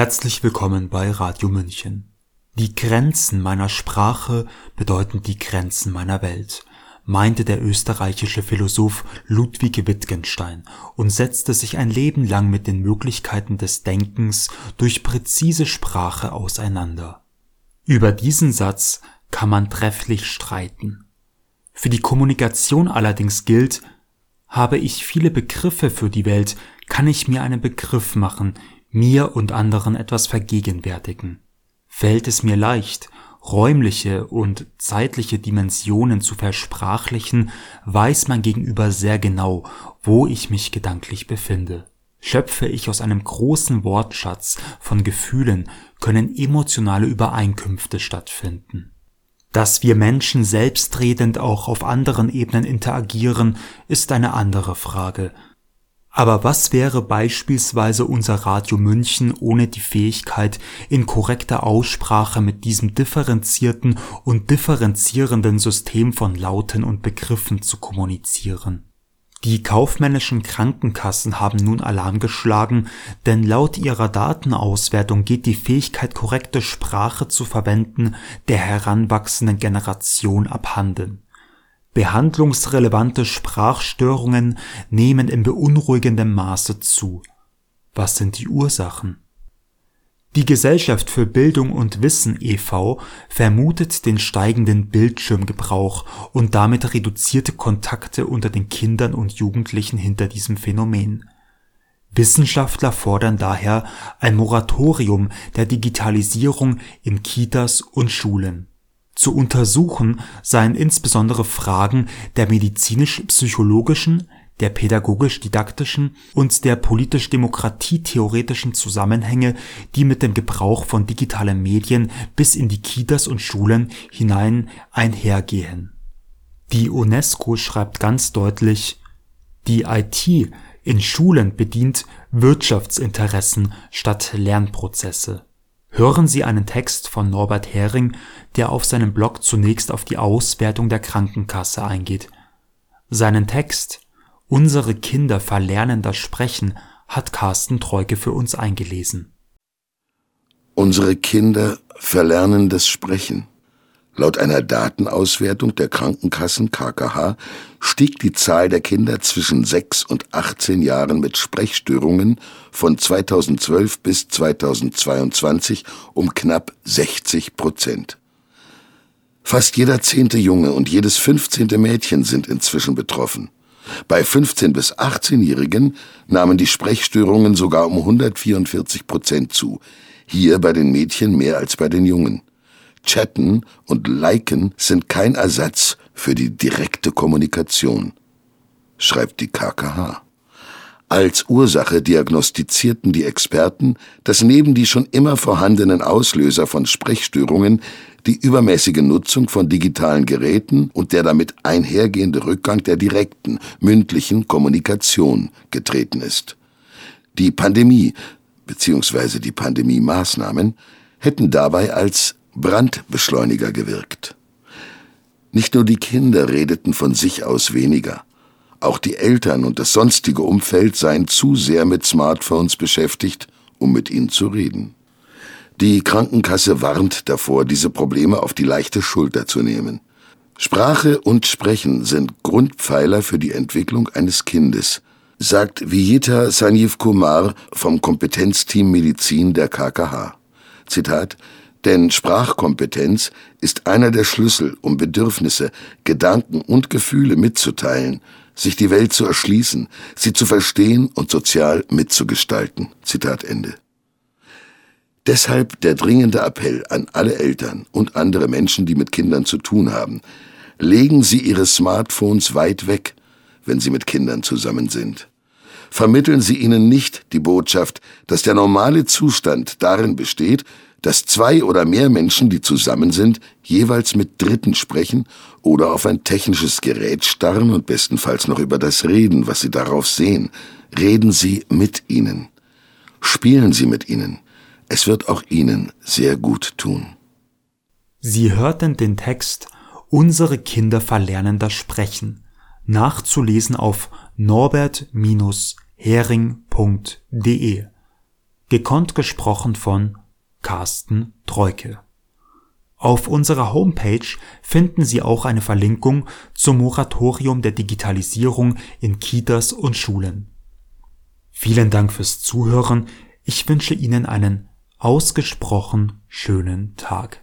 Herzlich willkommen bei Radio München. Die Grenzen meiner Sprache bedeuten die Grenzen meiner Welt, meinte der österreichische Philosoph Ludwig Wittgenstein und setzte sich ein Leben lang mit den Möglichkeiten des Denkens durch präzise Sprache auseinander. Über diesen Satz kann man trefflich streiten. Für die Kommunikation allerdings gilt, habe ich viele Begriffe für die Welt, kann ich mir einen Begriff machen, mir und anderen etwas vergegenwärtigen. Fällt es mir leicht, räumliche und zeitliche Dimensionen zu versprachlichen, weiß mein Gegenüber sehr genau, wo ich mich gedanklich befinde. Schöpfe ich aus einem großen Wortschatz von Gefühlen, können emotionale Übereinkünfte stattfinden. Dass wir Menschen selbstredend auch auf anderen Ebenen interagieren, ist eine andere Frage, aber was wäre beispielsweise unser Radio München ohne die Fähigkeit, in korrekter Aussprache mit diesem differenzierten und differenzierenden System von Lauten und Begriffen zu kommunizieren? Die kaufmännischen Krankenkassen haben nun Alarm geschlagen, denn laut ihrer Datenauswertung geht die Fähigkeit, korrekte Sprache zu verwenden, der heranwachsenden Generation abhanden Behandlungsrelevante Sprachstörungen nehmen in beunruhigendem Maße zu. Was sind die Ursachen? Die Gesellschaft für Bildung und Wissen e.V. vermutet den steigenden Bildschirmgebrauch und damit reduzierte Kontakte unter den Kindern und Jugendlichen hinter diesem Phänomen. Wissenschaftler fordern daher ein Moratorium der Digitalisierung in Kitas und Schulen zu untersuchen seien insbesondere Fragen der medizinisch-psychologischen, der pädagogisch-didaktischen und der politisch-demokratietheoretischen Zusammenhänge, die mit dem Gebrauch von digitalen Medien bis in die Kitas und Schulen hinein einhergehen. Die UNESCO schreibt ganz deutlich, die IT in Schulen bedient Wirtschaftsinteressen statt Lernprozesse Hören Sie einen Text von Norbert Hering, der auf seinem Blog zunächst auf die Auswertung der Krankenkasse eingeht. Seinen Text Unsere Kinder verlernen das Sprechen hat Carsten Treuke für uns eingelesen. Unsere Kinder verlernen das Sprechen. Laut einer Datenauswertung der Krankenkassen KKH stieg die Zahl der Kinder zwischen 6 und 18 Jahren mit Sprechstörungen von 2012 bis 2022 um knapp 60 Prozent. Fast jeder zehnte Junge und jedes fünfzehnte Mädchen sind inzwischen betroffen. Bei 15 bis 18-Jährigen nahmen die Sprechstörungen sogar um 144 Prozent zu, hier bei den Mädchen mehr als bei den Jungen. Chatten und Liken sind kein Ersatz für die direkte Kommunikation, schreibt die KKH. Als Ursache diagnostizierten die Experten, dass neben die schon immer vorhandenen Auslöser von Sprechstörungen die übermäßige Nutzung von digitalen Geräten und der damit einhergehende Rückgang der direkten, mündlichen Kommunikation getreten ist. Die Pandemie bzw. die Pandemie-Maßnahmen hätten dabei als Brandbeschleuniger gewirkt. Nicht nur die Kinder redeten von sich aus weniger. Auch die Eltern und das sonstige Umfeld seien zu sehr mit Smartphones beschäftigt, um mit ihnen zu reden. Die Krankenkasse warnt davor, diese Probleme auf die leichte Schulter zu nehmen. Sprache und Sprechen sind Grundpfeiler für die Entwicklung eines Kindes, sagt Vijita Sanjeev Kumar vom Kompetenzteam Medizin der KKH. Zitat denn Sprachkompetenz ist einer der Schlüssel, um Bedürfnisse, Gedanken und Gefühle mitzuteilen, sich die Welt zu erschließen, sie zu verstehen und sozial mitzugestalten. Zitat Ende. Deshalb der dringende Appell an alle Eltern und andere Menschen, die mit Kindern zu tun haben. Legen Sie Ihre Smartphones weit weg, wenn Sie mit Kindern zusammen sind. Vermitteln Sie ihnen nicht die Botschaft, dass der normale Zustand darin besteht, dass zwei oder mehr Menschen, die zusammen sind, jeweils mit Dritten sprechen oder auf ein technisches Gerät starren und bestenfalls noch über das reden, was sie darauf sehen. Reden Sie mit ihnen. Spielen Sie mit ihnen. Es wird auch Ihnen sehr gut tun. Sie hörten den Text Unsere Kinder verlernen das Sprechen, nachzulesen auf norbert-hering.de. gekonnt gesprochen von Carsten Treuke. Auf unserer Homepage finden Sie auch eine Verlinkung zum Moratorium der Digitalisierung in Kitas und Schulen. Vielen Dank fürs Zuhören. Ich wünsche Ihnen einen ausgesprochen schönen Tag